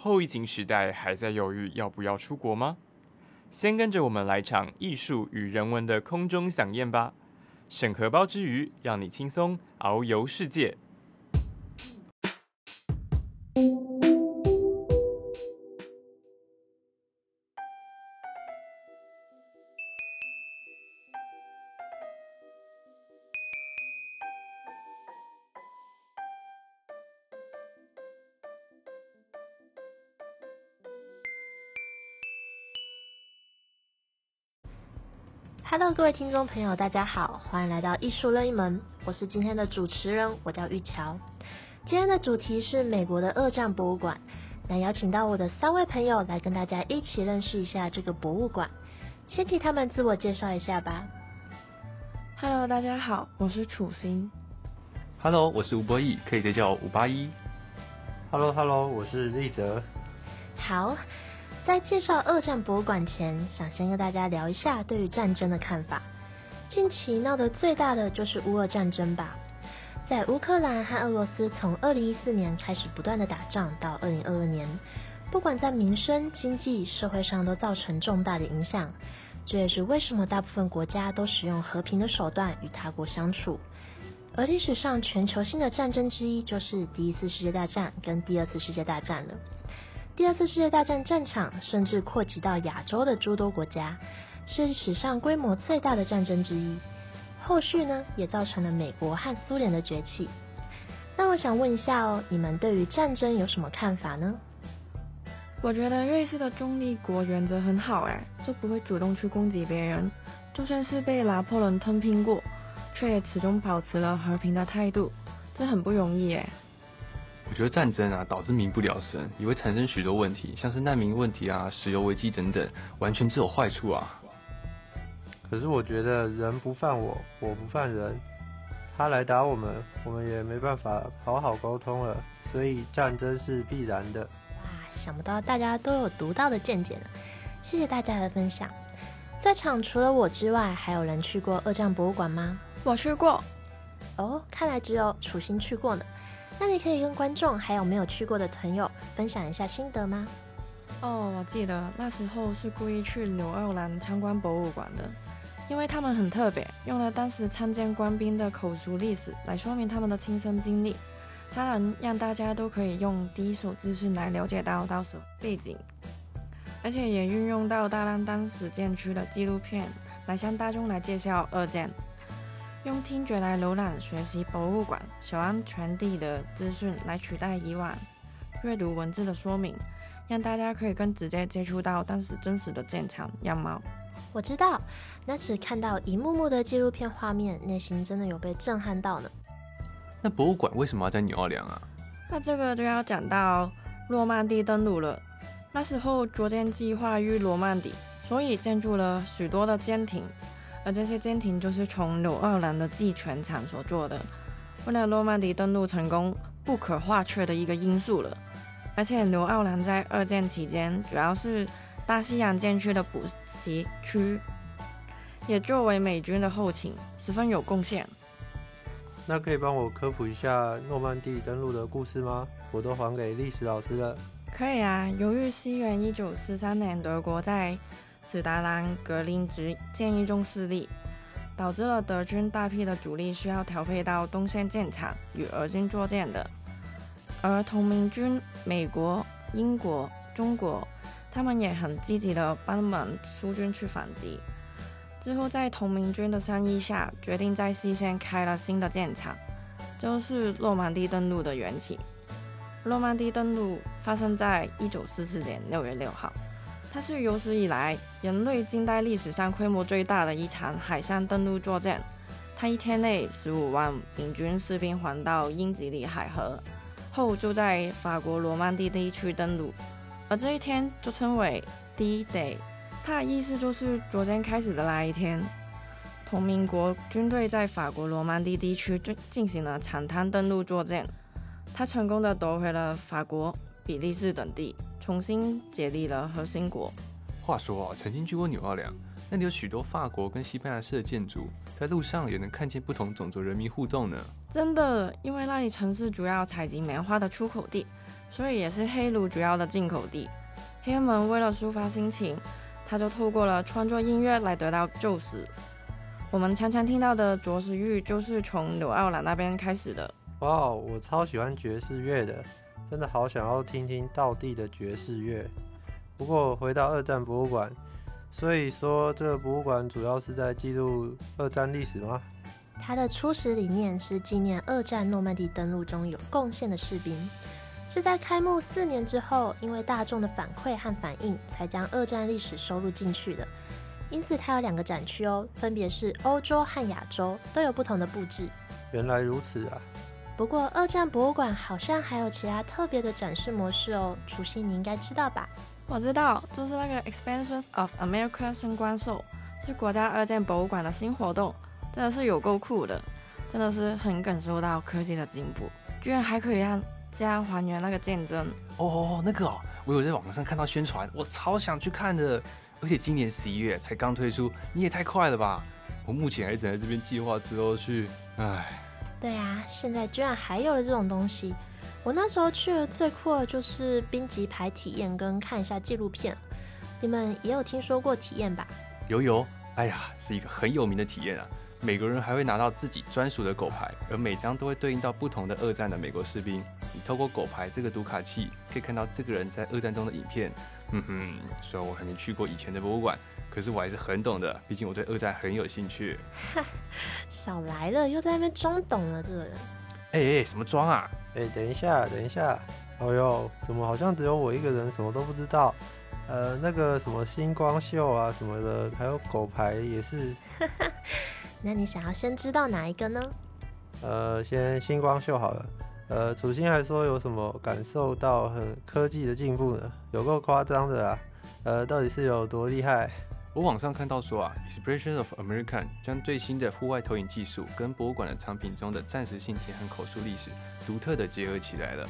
后疫情时代还在犹豫要不要出国吗？先跟着我们来场艺术与人文的空中飨宴吧！审核包之余，让你轻松遨游世界。各位听众朋友，大家好，欢迎来到艺术任一门，我是今天的主持人，我叫玉桥。今天的主题是美国的二战博物馆，那邀请到我的三位朋友来跟大家一起认识一下这个博物馆。先请他们自我介绍一下吧。Hello，大家好，我是楚心。Hello，我是吴博义，可以叫我五八一。Hello，Hello，我是立泽。好。在介绍二战博物馆前，想先跟大家聊一下对于战争的看法。近期闹得最大的就是乌俄战争吧。在乌克兰和俄罗斯从二零一四年开始不断的打仗，到二零二二年，不管在民生、经济、社会上都造成重大的影响。这也是为什么大部分国家都使用和平的手段与他国相处。而历史上全球性的战争之一，就是第一次世界大战跟第二次世界大战了。第二次世界大战战场甚至扩及到亚洲的诸多国家，是史上规模最大的战争之一。后续呢，也造成了美国和苏联的崛起。那我想问一下哦，你们对于战争有什么看法呢？我觉得瑞士的中立国原则很好哎，就不会主动去攻击别人，就算是被拿破仑吞并过，却也始终保持了和平的态度，这很不容易哎。我觉得战争啊，导致民不聊生，也会产生许多问题，像是难民问题啊、石油危机等等，完全只有坏处啊。可是我觉得人不犯我，我不犯人，他来打我们，我们也没办法好好沟通了，所以战争是必然的。哇，想不到大家都有独到的见解呢，谢谢大家的分享。在场除了我之外，还有人去过二战博物馆吗？我去过。哦，看来只有楚心去过呢。那你可以跟观众还有没有去过的朋友分享一下心得吗？哦，我记得那时候是故意去纽奥兰参观博物馆的，因为他们很特别，用了当时参见官兵的口述历史来说明他们的亲身经历，它能让大家都可以用第一手资讯来了解到当时背景，而且也运用到大量当时建区的纪录片来向大众来介绍二战。用听觉来浏览学习博物馆小安传递的资讯，来取代以往阅读文字的说明，让大家可以更直接接触到当时真实的战场样貌。我知道，那时看到一幕幕的纪录片画面，内心真的有被震撼到呢。那博物馆为什么要在纽奥良啊？那这个就要讲到诺曼底登陆了。那时候逐渐计划于诺曼底，所以建筑了许多的舰艇。而这些舰艇就是从纽奥兰的寄权厂所做的，为了诺曼底登陆成功不可或缺的一个因素了。而且纽奥兰在二战期间主要是大西洋舰区的补给区，也作为美军的后勤，十分有贡献。那可以帮我科普一下诺曼底登陆的故事吗？我都还给历史老师了。可以啊，由于西元一九四三年德国在史达兰格林局建议中失利，导致了德军大批的主力需要调配到东线舰场与俄军作战的。而同盟军美国、英国、中国，他们也很积极的帮忙苏军去反击。之后在同盟军的商议下，决定在西线开了新的舰场，就是诺曼底登陆的缘起。诺曼底登陆发生在一九四四年六月六号。它是有史以来人类近代历史上规模最大的一场海上登陆作战。它一天内十五万民军士兵环到英吉利海河，后就在法国罗曼蒂地区登陆，而这一天就称为 D-Day。它的意思就是作战开始的那一天。同盟国军队在法国罗曼蒂地区进进行了长滩登陆作战，它成功的夺回了法国、比利时等地。重新建立了核心国。话说啊，曾经去过纽奥良，那里有许多法国跟西班牙式的建筑，在路上也能看见不同种族人民互动呢。真的，因为那里城市主要采集棉花的出口地，所以也是黑奴主要的进口地。黑人们为了抒发心情，他就透过了创作音乐来得到救赎。我们常常听到的爵士乐就是从纽奥良那边开始的。哇，我超喜欢爵士乐的，真的好想要听听道地的爵士乐。不过回到二战博物馆，所以说这个博物馆主要是在记录二战历史吗？它的初始理念是纪念二战诺曼底登陆中有贡献的士兵，是在开幕四年之后，因为大众的反馈和反应，才将二战历史收录进去的。因此，它有两个展区哦，分别是欧洲和亚洲，都有不同的布置。原来如此啊！不过，二战博物馆好像还有其他特别的展示模式哦。楚曦，你应该知道吧？我知道，就是那个 Expansions of America 升官兽，是国家二战博物馆的新活动，真的是有够酷的，真的是很感受到科技的进步，居然还可以让这样还原那个战争。哦，那个哦，我有在网上看到宣传，我超想去看的。而且今年十一月才刚推出，你也太快了吧！我目前还只在这边计划之后去。唉，对啊，现在居然还有了这种东西。我那时候去的最酷的就是冰级牌体验跟看一下纪录片。你们也有听说过体验吧？有有，哎呀，是一个很有名的体验啊！每个人还会拿到自己专属的狗牌，而每张都会对应到不同的二战的美国士兵。你透过狗牌这个读卡器，可以看到这个人在二战中的影片。嗯哼，虽然我还没去过以前的博物馆，可是我还是很懂的，毕竟我对二战很有兴趣。哈，少来了，又在那边装懂了，这个人。哎哎，什么装啊？哎，等一下，等一下。哦呦，怎么好像只有我一个人什么都不知道？呃，那个什么星光秀啊什么的，还有狗牌也是。那你想要先知道哪一个呢？呃，先星光秀好了。呃，楚心还说有什么感受到很科技的进步呢？有够夸张的啊！呃，到底是有多厉害？我网上看到说啊，Expression of American 将最新的户外投影技术跟博物馆的藏品中的暂时性田和口述历史独特的结合起来了。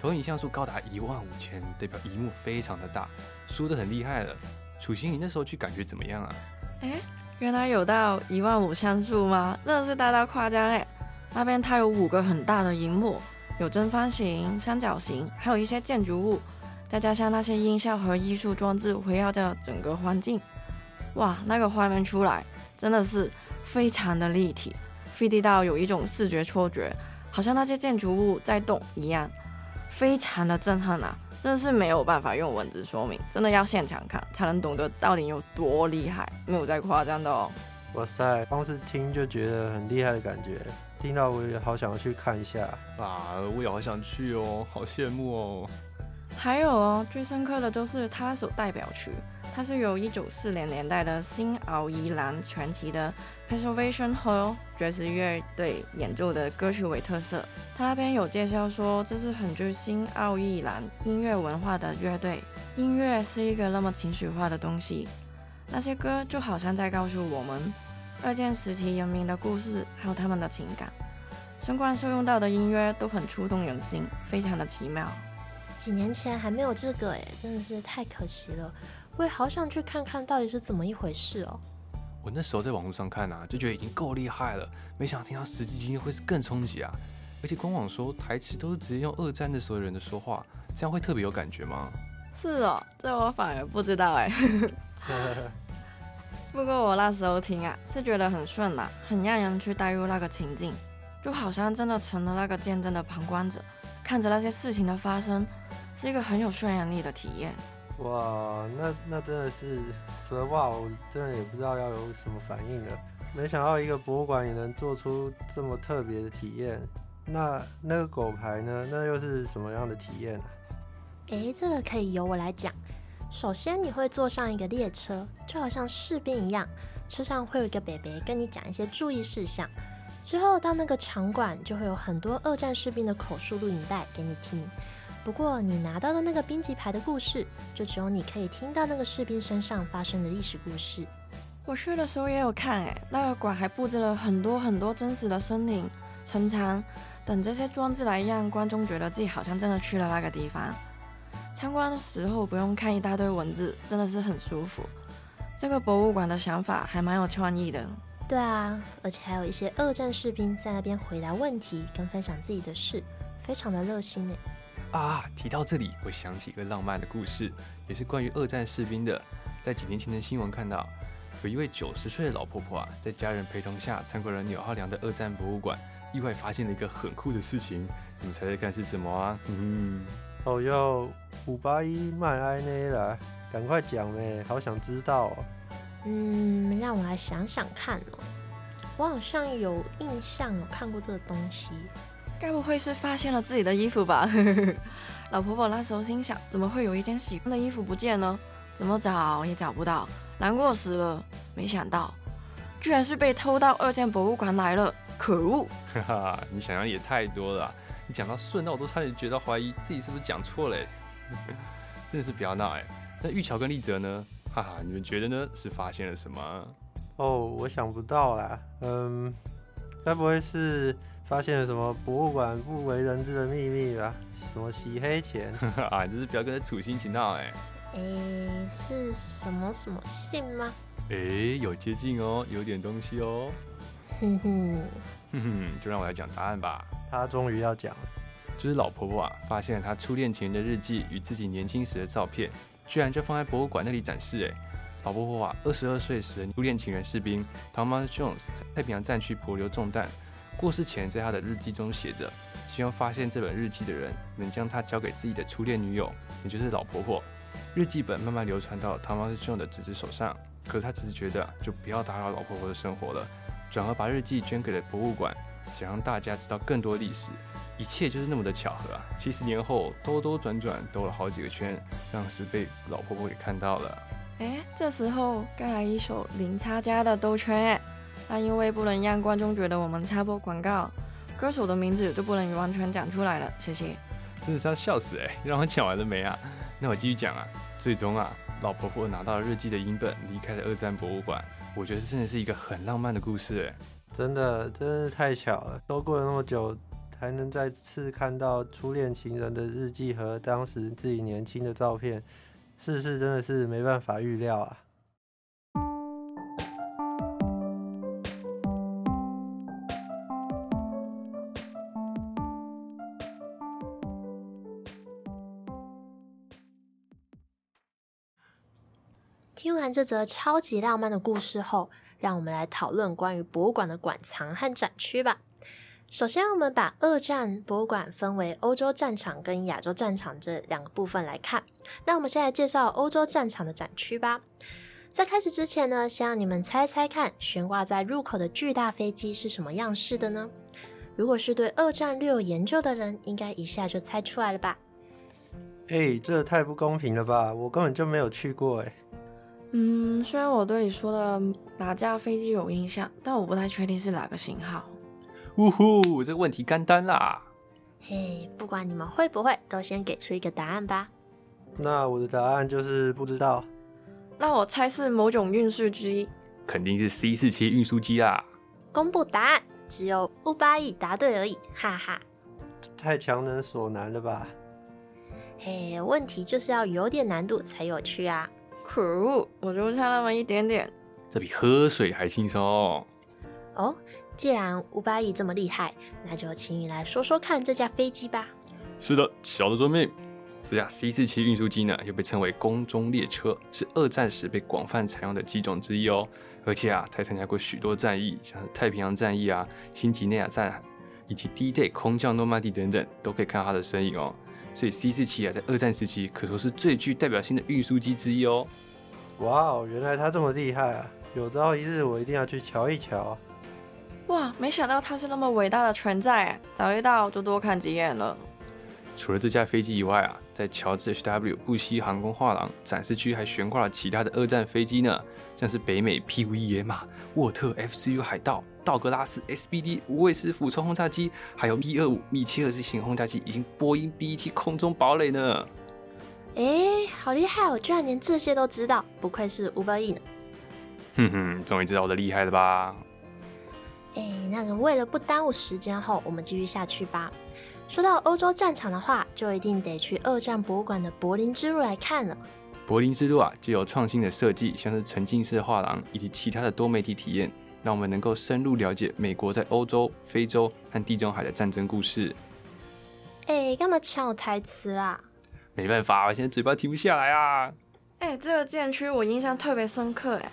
投影像素高达一万五千，代表荧幕非常的大，输的很厉害了。楚心，你那时候去感觉怎么样啊？哎，原来有到一万五像素吗？真的是大大夸张哎！那边它有五个很大的荧幕。有正方形、三角形，还有一些建筑物，再加上那些音效和艺术装置围绕着整个环境，哇，那个画面出来真的是非常的立体，3D 到有一种视觉错觉，好像那些建筑物在动一样，非常的震撼啊！真的是没有办法用文字说明，真的要现场看才能懂得到底有多厉害，没有在夸张的哦。哇塞，光是听就觉得很厉害的感觉。听到我也好想要去看一下啊！我也好想去哦，好羡慕哦。还有哦，最深刻的就是他那首代表曲，它是由一九四零年代的新奥伊兰传奇的 Preservation Hall 爵士乐队演奏的歌曲为特色。他那边有介绍说，这是很具新奥伊兰音乐文化的乐队。音乐是一个那么情绪化的东西，那些歌就好像在告诉我们。二战时期人民的故事，还有他们的情感，相关受用到的音乐都很触动人心，非常的奇妙。几年前还没有这个哎，真的是太可惜了。我也好想去看看到底是怎么一回事哦。我那时候在网络上看啊，就觉得已经够厉害了，没想到听到实际经验会是更冲击啊！而且官网说台词都是直接用二战的时候人的说话，这样会特别有感觉吗？是哦，这我反而不知道哎。不过我那时候听啊，是觉得很顺啦，很让人去带入那个情境，就好像真的成了那个见证的旁观者，看着那些事情的发生，是一个很有渲染力的体验。哇，那那真的是，所以哇，我真的也不知道要有什么反应了。没想到一个博物馆也能做出这么特别的体验。那那个狗牌呢？那又是什么样的体验啊？哎，这个可以由我来讲。首先，你会坐上一个列车，就好像士兵一样，车上会有一个北北跟你讲一些注意事项。之后到那个场馆，就会有很多二战士兵的口述录影带给你听。不过，你拿到的那个兵籍牌的故事，就只有你可以听到那个士兵身上发生的历史故事。我去的时候也有看，哎，那个馆还布置了很多很多真实的森林、城墙等这些装置，来让观众觉得自己好像真的去了那个地方。参观的时候不用看一大堆文字，真的是很舒服。这个博物馆的想法还蛮有创意的。对啊，而且还有一些二战士兵在那边回答问题跟分享自己的事，非常的热心呢。啊，提到这里，我想起一个浪漫的故事，也是关于二战士兵的。在几年前的新闻看到，有一位九十岁的老婆婆啊，在家人陪同下参观了纽奥良的二战博物馆，意外发现了一个很酷的事情。你们猜猜看是什么啊？嗯，哦哟，五八一迈埃内啦，赶快讲呗，好想知道哦。嗯，让我来想想看哦。我好像有印象有看过这个东西，该不会是发现了自己的衣服吧？老婆婆那时候心想，怎么会有一件喜欢的衣服不见呢？怎么找也找不到，难过死了。没想到，居然是被偷到二建博物馆来了，可恶！哈哈，你想象也太多了。你讲到顺到我都差点觉得怀疑自己是不是讲错了。真的是不要闹哎。那玉桥跟丽泽呢？哈哈，你们觉得呢？是发现了什么？哦，我想不到啦。嗯，该不会是发现了什么博物馆不为人知的秘密吧？什么洗黑钱？啊，你这是表哥的处心积闹哎。诶，是什么什么信吗？诶，有接近哦，有点东西哦。哼哼，哼哼，就让我来讲答案吧。他终于要讲了，就是老婆婆啊，发现了她初恋情人的日记与自己年轻时的照片，居然就放在博物馆那里展示哎。老婆婆啊，二十二岁时初恋情人士兵 Thomas Jones 在太平洋战区迫流中弹，过世前在他的日记中写着，希望发现这本日记的人能将它交给自己的初恋女友，也就是老婆婆。日记本慢慢流传到 Thomas Jones 的侄子手上，可是他只是觉得就不要打扰老婆婆的生活了，转而把日记捐给了博物馆，想让大家知道更多历史。一切就是那么的巧合啊！七十年后兜兜转转兜了好几个圈，让是被老婆婆给看到了。哎，这时候该来一首零差家的兜圈哎，那因为不能让观众觉得我们插播广告，歌手的名字就不能完全讲出来了，谢谢。真的是要笑死哎！让我讲完了没啊？那我继续讲啊。最终啊，老婆婆拿到了日记的影本，离开了二战博物馆。我觉得这真的是一个很浪漫的故事哎，真的，真的是太巧了。都过了那么久，还能再次看到初恋情人的日记和当时自己年轻的照片。世事真的是没办法预料啊！听完这则超级浪漫的故事后，让我们来讨论关于博物馆的馆藏和展区吧。首先，我们把二战博物馆分为欧洲战场跟亚洲战场这两个部分来看。那我们先来介绍欧洲战场的展区吧。在开始之前呢，先让你们猜猜看，悬挂在入口的巨大飞机是什么样式的呢？如果是对二战略有研究的人，应该一下就猜出来了吧？哎，这太不公平了吧！我根本就没有去过哎。嗯，虽然我对你说的哪架飞机有印象，但我不太确定是哪个型号。呜呼，这个问题干单啦！嘿，不管你们会不会，都先给出一个答案吧。那我的答案就是不知道。那我猜是某种运输机，肯定是 C 四七运输机啦。公布答案，只有乌巴亿答对而已，哈哈。太强人所难了吧？嘿，问题就是要有点难度才有趣啊！可恶，我就差那么一点点。这比喝水还轻松哦。既然乌巴亿这么厉害，那就请你来说说看这架飞机吧。是的，小的遵命。这架 C 四七运输机呢，又被称为空中列车，是二战时被广泛采用的机种之一哦。而且啊，它参加过许多战役，像是太平洋战役啊、新几内亚战以及 D-Day 空降诺曼底等等，都可以看到它的身影哦。所以 C 四七啊，在二战时期可说是最具代表性的运输机之一哦。哇哦，原来它这么厉害啊！有朝一日我一定要去瞧一瞧。哇，没想到它是那么伟大的存在，早一到就多看几眼了。除了这架飞机以外啊，在乔治 H.W. 布希航空画廊展示区还悬挂了其他的二战飞机呢，像是北美 P-5 野马、沃特 F.C.U. 海盗、道格拉斯 S.B.D. 无畏式俯冲轰炸机，还有 B-25 米切尔型轰炸机以及波音 B-17 空中堡垒呢。哎，好厉害哦，居然连这些都知道，不愧是五百亿呢。哼哼，终于知道我的厉害了吧？哎，那个为了不耽误时间后，我们继续下去吧。说到欧洲战场的话，就一定得去二战博物馆的柏林之路来看了。柏林之路啊，既有创新的设计，像是沉浸式画廊以及其他的多媒体体验，让我们能够深入了解美国在欧洲、非洲和地中海的战争故事。哎，干嘛抢我台词啦？没办法，我现在嘴巴停不下来啊。哎，这个建区我印象特别深刻，哎，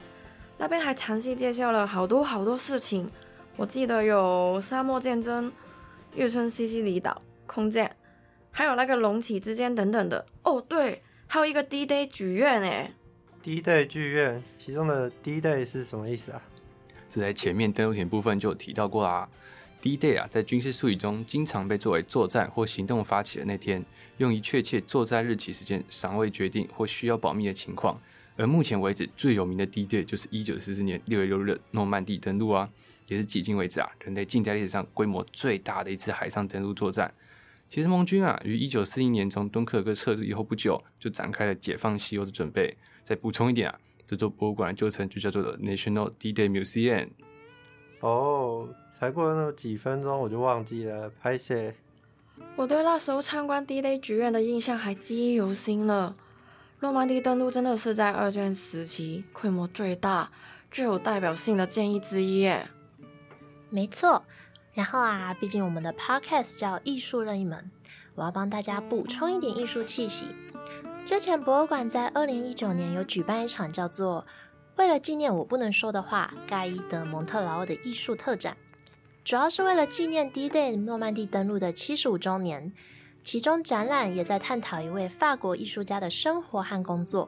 那边还详细介绍了好多好多事情。我记得有沙漠战争、月村西西里岛空战，还有那个隆起之间等等的。哦，对，还有一个 D Day 剧院，哎，D Day 剧院，其中的 D Day 是什么意思啊？这在前面登陆前部分就有提到过啦。D Day 啊，在军事术语中经常被作为作战或行动发起的那天，用于确切作战日期时间尚未决定或需要保密的情况。而目前为止最有名的 D Day 就是一九四四年六月六日诺曼底登陆啊。也是迄今为止啊，人类近代历史上规模最大的一次海上登陆作战。其实盟军啊，于一九四一年从敦刻尔克撤退以后不久，就展开了解放西欧的准备。再补充一点啊，这座博物馆的旧称就叫做 National D-Day Museum。哦，才过了那么几分钟，我就忘记了拍摄。我对那时候参观 D-Day 剧院的印象还记忆犹新了。诺曼底登陆真的是在二战时期规模最大、最有代表性的建议之一耶。没错，然后啊，毕竟我们的 podcast 叫艺术任意门，我要帮大家补充一点艺术气息。之前博物馆在二零一九年有举办一场叫做“为了纪念我不能说的话”盖伊德蒙特劳的艺术特展，主要是为了纪念 D-Day 诺曼底登陆的七十五周年。其中展览也在探讨一位法国艺术家的生活和工作。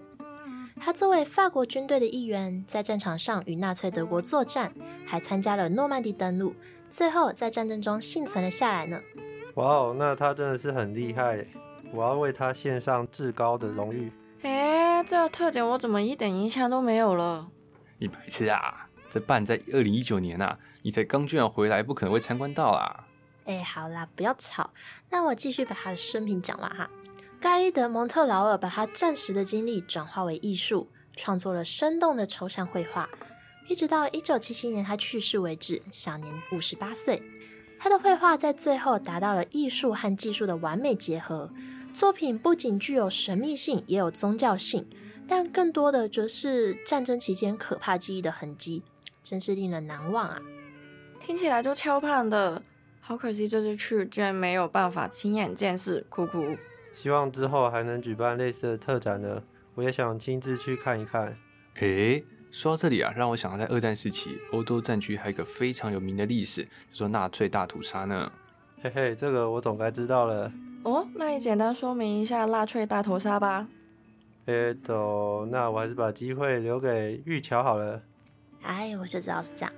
他作为法国军队的一员，在战场上与纳粹德国作战，还参加了诺曼底登陆，最后在战争中幸存了下来呢。哇哦，那他真的是很厉害，我要为他献上至高的荣誉。哎，这个特点我怎么一点印象都没有了？你白痴啊！这办在二零一九年啊，你才刚居然回来，不可能会参观到啊！哎，好啦，不要吵，那我继续把他的生平讲完哈。盖伊德蒙特劳尔把他战时的经历转化为艺术，创作了生动的抽象绘画，一直到一九七七年他去世为止，享年五十八岁。他的绘画在最后达到了艺术和技术的完美结合，作品不仅具有神秘性，也有宗教性，但更多的则是战争期间可怕记忆的痕迹，真是令人难忘啊！听起来就超胖的，好可惜这次去居然没有办法亲眼见识，哭哭。希望之后还能举办类似的特展呢，我也想亲自去看一看。诶，说到这里啊，让我想到在二战时期，欧洲战区还有一个非常有名的历史，就说纳粹大屠杀呢。嘿嘿，这个我总该知道了。哦，那你简单说明一下纳粹大屠杀吧。诶，都，那我还是把机会留给玉桥好了。哎，我就知道是这样。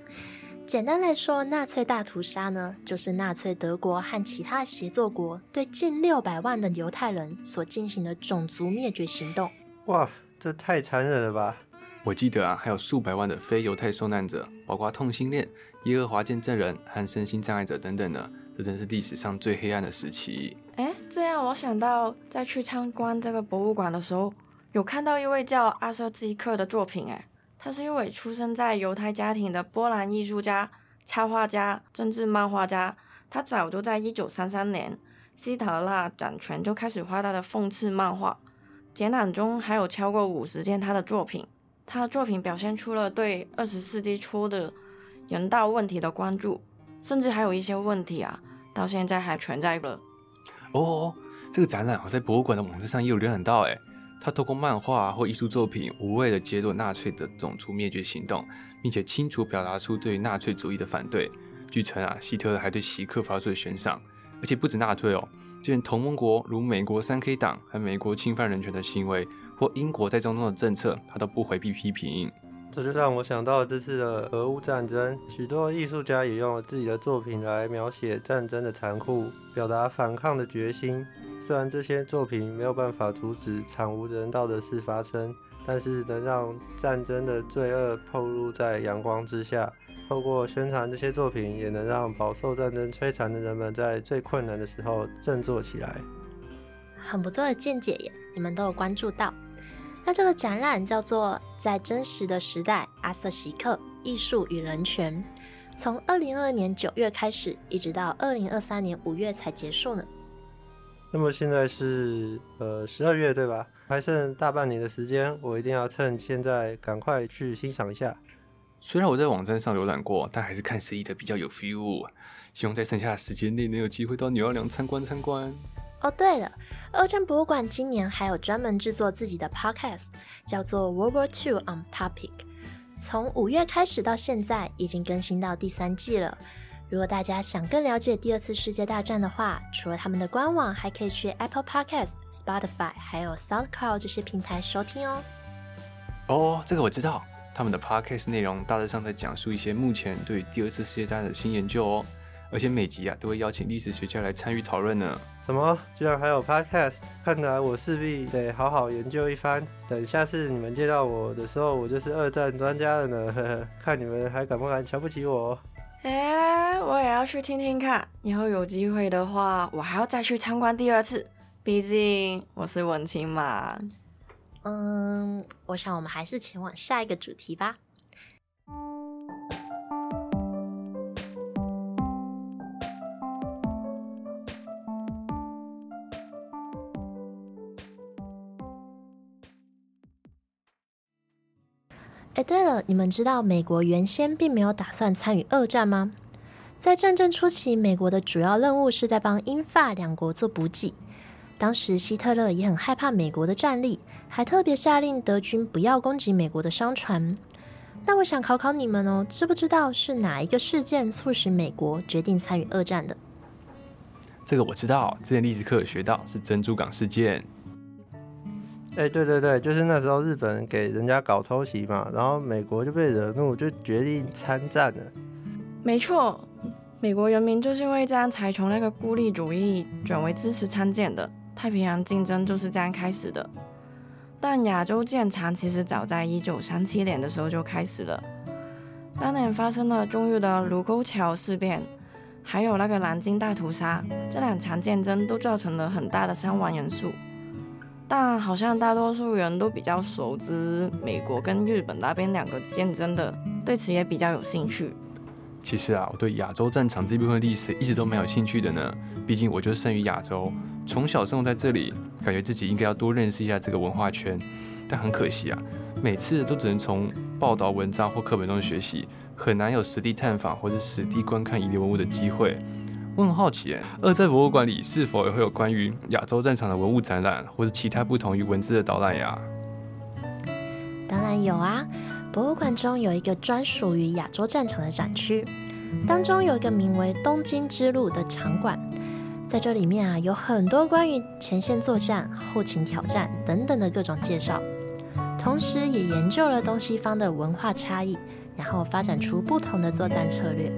简单来说，纳粹大屠杀呢，就是纳粹德国和其他协作国对近六百万的犹太人所进行的种族灭绝行动。哇，这太残忍了吧！我记得啊，还有数百万的非犹太受难者，包括同性恋、耶和华见证人和身心障碍者等等呢，这真是历史上最黑暗的时期。哎，这样我想到，在去参观这个博物馆的时候，有看到一位叫阿瑟基克的作品，哎。他是一位出生在犹太家庭的波兰艺术家、插画家、政治漫画家。他早就在一九三三年希特勒掌权就开始画他的讽刺漫画，展览中还有超过五十件他的作品。他的作品表现出了对二十世纪初的人道问题的关注，甚至还有一些问题啊，到现在还存在了。哦，这个展览我在博物馆的网站上也有浏览到，哎。他透过漫画或艺术作品，无畏的揭露纳粹的种族灭绝行动，并且清楚表达出对纳粹主义的反对。据称啊，希特勒还对席克发出了悬赏，而且不止纳粹哦，就连同盟国如美国三 K 党和美国侵犯人权的行为，或英国在中东的政策，他都不回避批评。这就让我想到这次的俄乌战争，许多艺术家也用自己的作品来描写战争的残酷，表达反抗的决心。虽然这些作品没有办法阻止惨无人道的事发生，但是能让战争的罪恶暴露在阳光之下。透过宣传这些作品，也能让饱受战争摧残的人们在最困难的时候振作起来。很不错的见解耶，你们都有关注到。那这个展览叫做《在真实的时代：阿瑟·席克艺术与人权》，从二零二二年九月开始，一直到二零二三年五月才结束呢。那么现在是呃十二月对吧？还剩大半年的时间，我一定要趁现在赶快去欣赏一下。虽然我在网站上浏览过，但还是看实际的比较有 feel。希望在剩下的时间内能有机会到纽奥良参观参观。哦，对了，二战博物馆今年还有专门制作自己的 podcast，叫做 World War II on Topic。从五月开始到现在，已经更新到第三季了。如果大家想更了解第二次世界大战的话，除了他们的官网，还可以去 Apple Podcast、Spotify 还有 SoundCloud 这些平台收听哦。哦，这个我知道，他们的 podcast 内容大致上在讲述一些目前对第二次世界大战的新研究哦，而且每集啊都会邀请历史学家来参与讨论呢。什么？居然还有 podcast？看来我势必得好好研究一番。等下次你们见到我的时候，我就是二战专家了呢。呵呵，看你们还敢不敢瞧不起我？哎，我也要去听听看。以后有机会的话，我还要再去参观第二次。毕竟我是文青嘛。嗯，我想我们还是前往下一个主题吧。哎，对了，你们知道美国原先并没有打算参与二战吗？在战争初期，美国的主要任务是在帮英法两国做补给。当时希特勒也很害怕美国的战力，还特别下令德军不要攻击美国的商船。那我想考考你们哦，知不知道是哪一个事件促使美国决定参与二战的？这个我知道，之前历史课有学到，是珍珠港事件。哎，对对对，就是那时候日本给人家搞偷袭嘛，然后美国就被惹怒，就决定参战了。没错，美国人民就是因为这样才从那个孤立主义转为支持参战的。太平洋竞争就是这样开始的。但亚洲舰长其实早在一九三七年的时候就开始了。当年发生了中日的卢沟桥事变，还有那个南京大屠杀，这两场战争都造成了很大的伤亡人数。但好像大多数人都比较熟知美国跟日本那边两个战争的，对此也比较有兴趣。其实啊，我对亚洲战场这部分历史一直都蛮有兴趣的呢。毕竟我就生于亚洲，从小生活在这里，感觉自己应该要多认识一下这个文化圈。但很可惜啊，每次都只能从报道文章或课本中学习，很难有实地探访或者实地观看遗留文物的机会。我很好奇，二战博物馆里是否也会有关于亚洲战场的文物展览，或者其他不同于文字的导览呀？当然有啊，博物馆中有一个专属于亚洲战场的展区，当中有一个名为“东京之路”的场馆，在这里面啊，有很多关于前线作战、后勤挑战等等的各种介绍，同时也研究了东西方的文化差异，然后发展出不同的作战策略。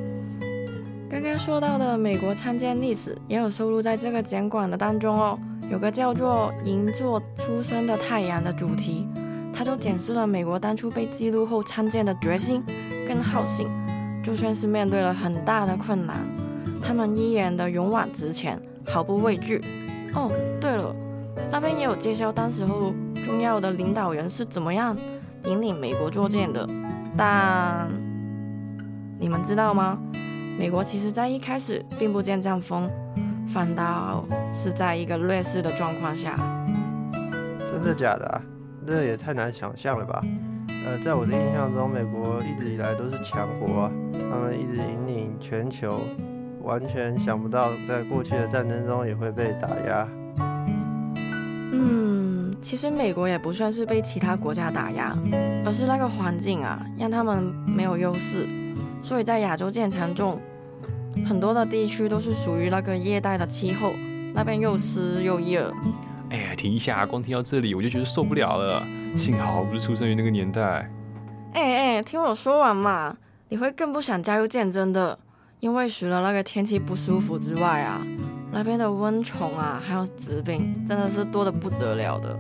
刚刚说到的美国参建历史也有收录在这个展馆的当中哦，有个叫做“银座出生的太阳”的主题，它就检视了美国当初被记录后参建的决心跟好性，就算是面对了很大的困难，他们依然的勇往直前，毫不畏惧。哦，对了，那边也有介绍当时候重要的领导人是怎么样引领美国作战的，但你们知道吗？美国其实在一开始并不见战风，反倒是在一个劣势的状况下。真的假的啊？这也太难想象了吧？呃，在我的印象中，美国一直以来都是强国啊，他们一直引领全球，完全想不到在过去的战争中也会被打压。嗯，其实美国也不算是被其他国家打压，而是那个环境啊，让他们没有优势。所以在亚洲建场中，很多的地区都是属于那个热带的气候，那边又湿又热。哎呀，停一下，光听到这里我就觉得受不了了。幸好我不是出生于那个年代。哎哎，听我说完嘛，你会更不想加入战争的，因为除了那个天气不舒服之外啊，那边的蚊虫啊，还有疾病，真的是多的不得了的。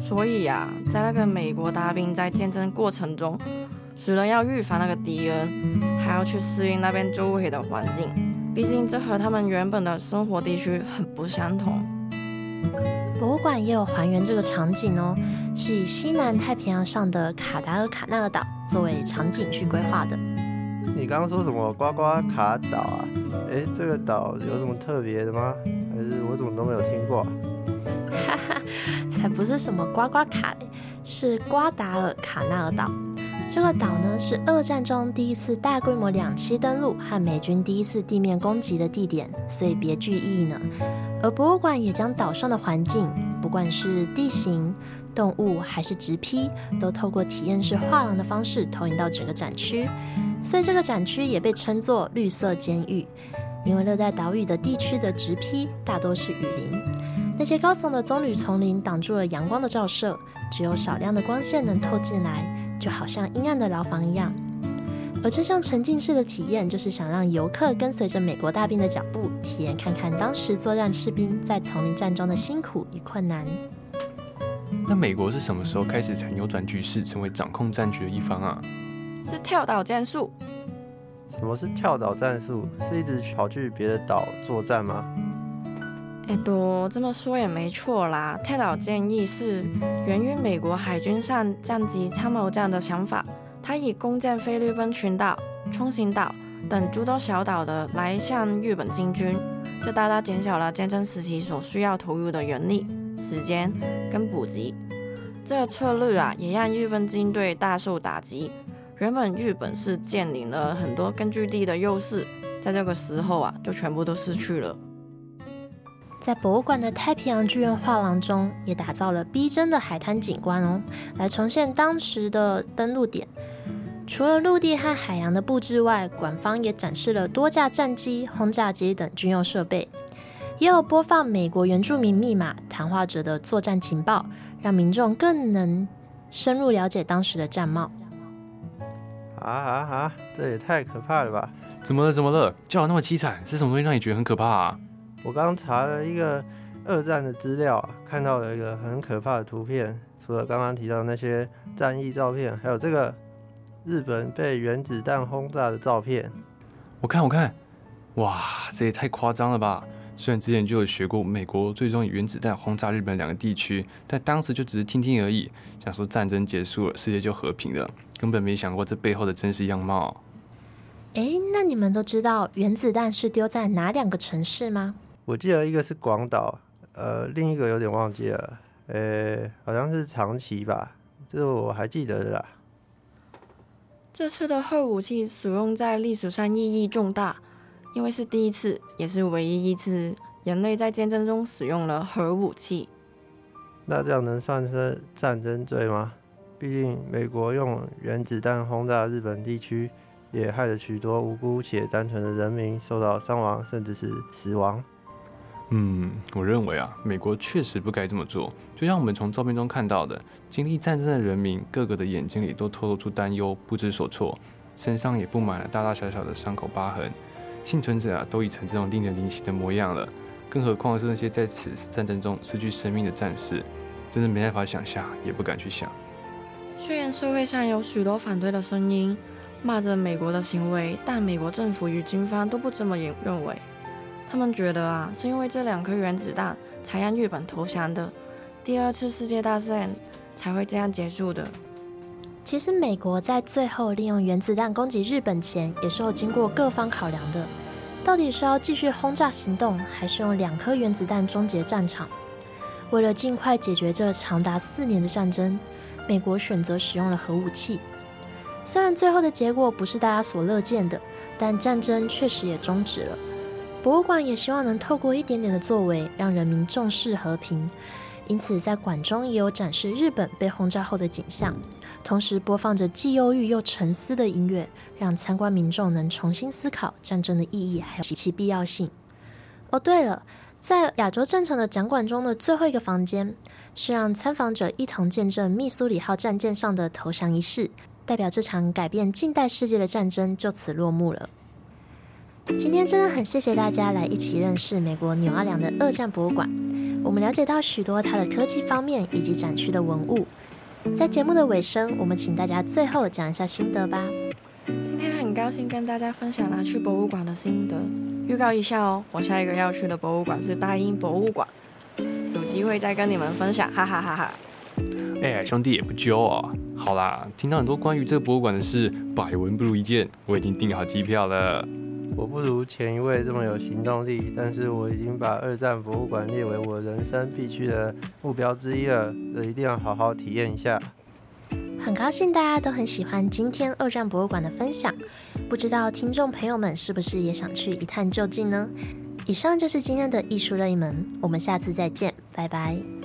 所以呀，在那个美国大兵在战争过程中。除了要预防那个敌人，还要去适应那边周围的环境，毕竟这和他们原本的生活地区很不相同。博物馆也有还原这个场景哦，是以西南太平洋上的卡达尔卡纳尔岛作为场景去规划的。你刚刚说什么呱呱卡岛啊？哎，这个岛有什么特别的吗？还是我怎么都没有听过？哈哈，才不是什么呱呱卡，是瓜达尔卡纳尔岛。这个岛呢是二战中第一次大规模两栖登陆和美军第一次地面攻击的地点，所以别具意义呢。而博物馆也将岛上的环境，不管是地形、动物还是植批，都透过体验式画廊的方式投影到整个展区。所以这个展区也被称作“绿色监狱”，因为热带岛屿的地区的植批大多是雨林，那些高耸的棕榈丛林挡住了阳光的照射，只有少量的光线能透进来。就好像阴暗的牢房一样，而这项沉浸式的体验，就是想让游客跟随着美国大兵的脚步，体验看看当时作战士兵在丛林战中的辛苦与困难。那美国是什么时候开始才扭转局势，成为掌控战局的一方啊？是跳岛战术。什么是跳岛战术？是一直跑去别的岛作战吗？哎，多这么说也没错啦。跳岛建议是源于美国海军上战机参谋长的想法，他以攻占菲律宾群岛、冲绳岛等诸多小岛的来向日本进军，这大大减小了战争时期所需要投入的人力、时间跟补给。这个策略啊，也让日本军队大受打击。原本日本是占领了很多根据地的优势，在这个时候啊，就全部都失去了。在博物馆的太平洋剧院画廊中，也打造了逼真的海滩景观哦，来重现当时的登陆点。除了陆地和海洋的布置外，馆方也展示了多架战机、轰炸机等军用设备，也有播放美国原住民密码谈话者的作战情报，让民众更能深入了解当时的战貌。啊啊啊！这也太可怕了吧！怎么了？怎么了？叫的那么凄惨，是什么东西让你觉得很可怕啊？我刚查了一个二战的资料，看到了一个很可怕的图片。除了刚刚提到那些战役照片，还有这个日本被原子弹轰炸的照片。我看，我看，哇，这也太夸张了吧！虽然之前就有学过美国最终以原子弹轰炸日本两个地区，但当时就只是听听而已，想说战争结束了，世界就和平了，根本没想过这背后的真实样貌。哎，那你们都知道原子弹是丢在哪两个城市吗？我记得一个是广岛，呃，另一个有点忘记了，呃，好像是长崎吧，这个我还记得的啦。这次的核武器使用在历史上意义重大，因为是第一次，也是唯一一次人类在战争中使用了核武器。那这样能算是战争罪吗？毕竟美国用原子弹轰炸日本地区，也害了许多无辜且单纯的人民受到伤亡，甚至是死亡。嗯，我认为啊，美国确实不该这么做。就像我们从照片中看到的，经历战争的人民，个个的眼睛里都透露出担忧、不知所措，身上也布满了大大小小的伤口疤痕。幸存者啊，都已成这种令人怜惜的模样了，更何况是那些在此战争中失去生命的战士，真的没办法想象，也不敢去想。虽然社会上有许多反对的声音，骂着美国的行为，但美国政府与军方都不这么认为。他们觉得啊，是因为这两颗原子弹才让日本投降的，第二次世界大战才会这样结束的。其实，美国在最后利用原子弹攻击日本前，也是有经过各方考量的。到底是要继续轰炸行动，还是用两颗原子弹终结战场？为了尽快解决这长达四年的战争，美国选择使用了核武器。虽然最后的结果不是大家所乐见的，但战争确实也终止了。博物馆也希望能透过一点点的作为，让人民重视和平。因此，在馆中也有展示日本被轰炸后的景象，同时播放着既忧郁又沉思的音乐，让参观民众能重新思考战争的意义还有其必要性。哦，对了，在亚洲战场的展馆中的最后一个房间，是让参访者一同见证密苏里号战舰上的投降仪式，代表这场改变近代世界的战争就此落幕了。今天真的很谢谢大家来一起认识美国纽奥良的二战博物馆，我们了解到许多它的科技方面以及展区的文物。在节目的尾声，我们请大家最后讲一下心得吧。今天很高兴跟大家分享了去博物馆的心得，预告一下哦，我下一个要去的博物馆是大英博物馆，有机会再跟你们分享，哈哈哈哈。哎，兄弟也不揪哦。好啦，听到很多关于这个博物馆的事，百闻不如一见，我已经订好机票了。我不如前一位这么有行动力，但是我已经把二战博物馆列为我人生必去的目标之一了，这一定要好好体验一下。很高兴大家都很喜欢今天二战博物馆的分享，不知道听众朋友们是不是也想去一探究竟呢？以上就是今天的艺术热一门，我们下次再见，拜拜。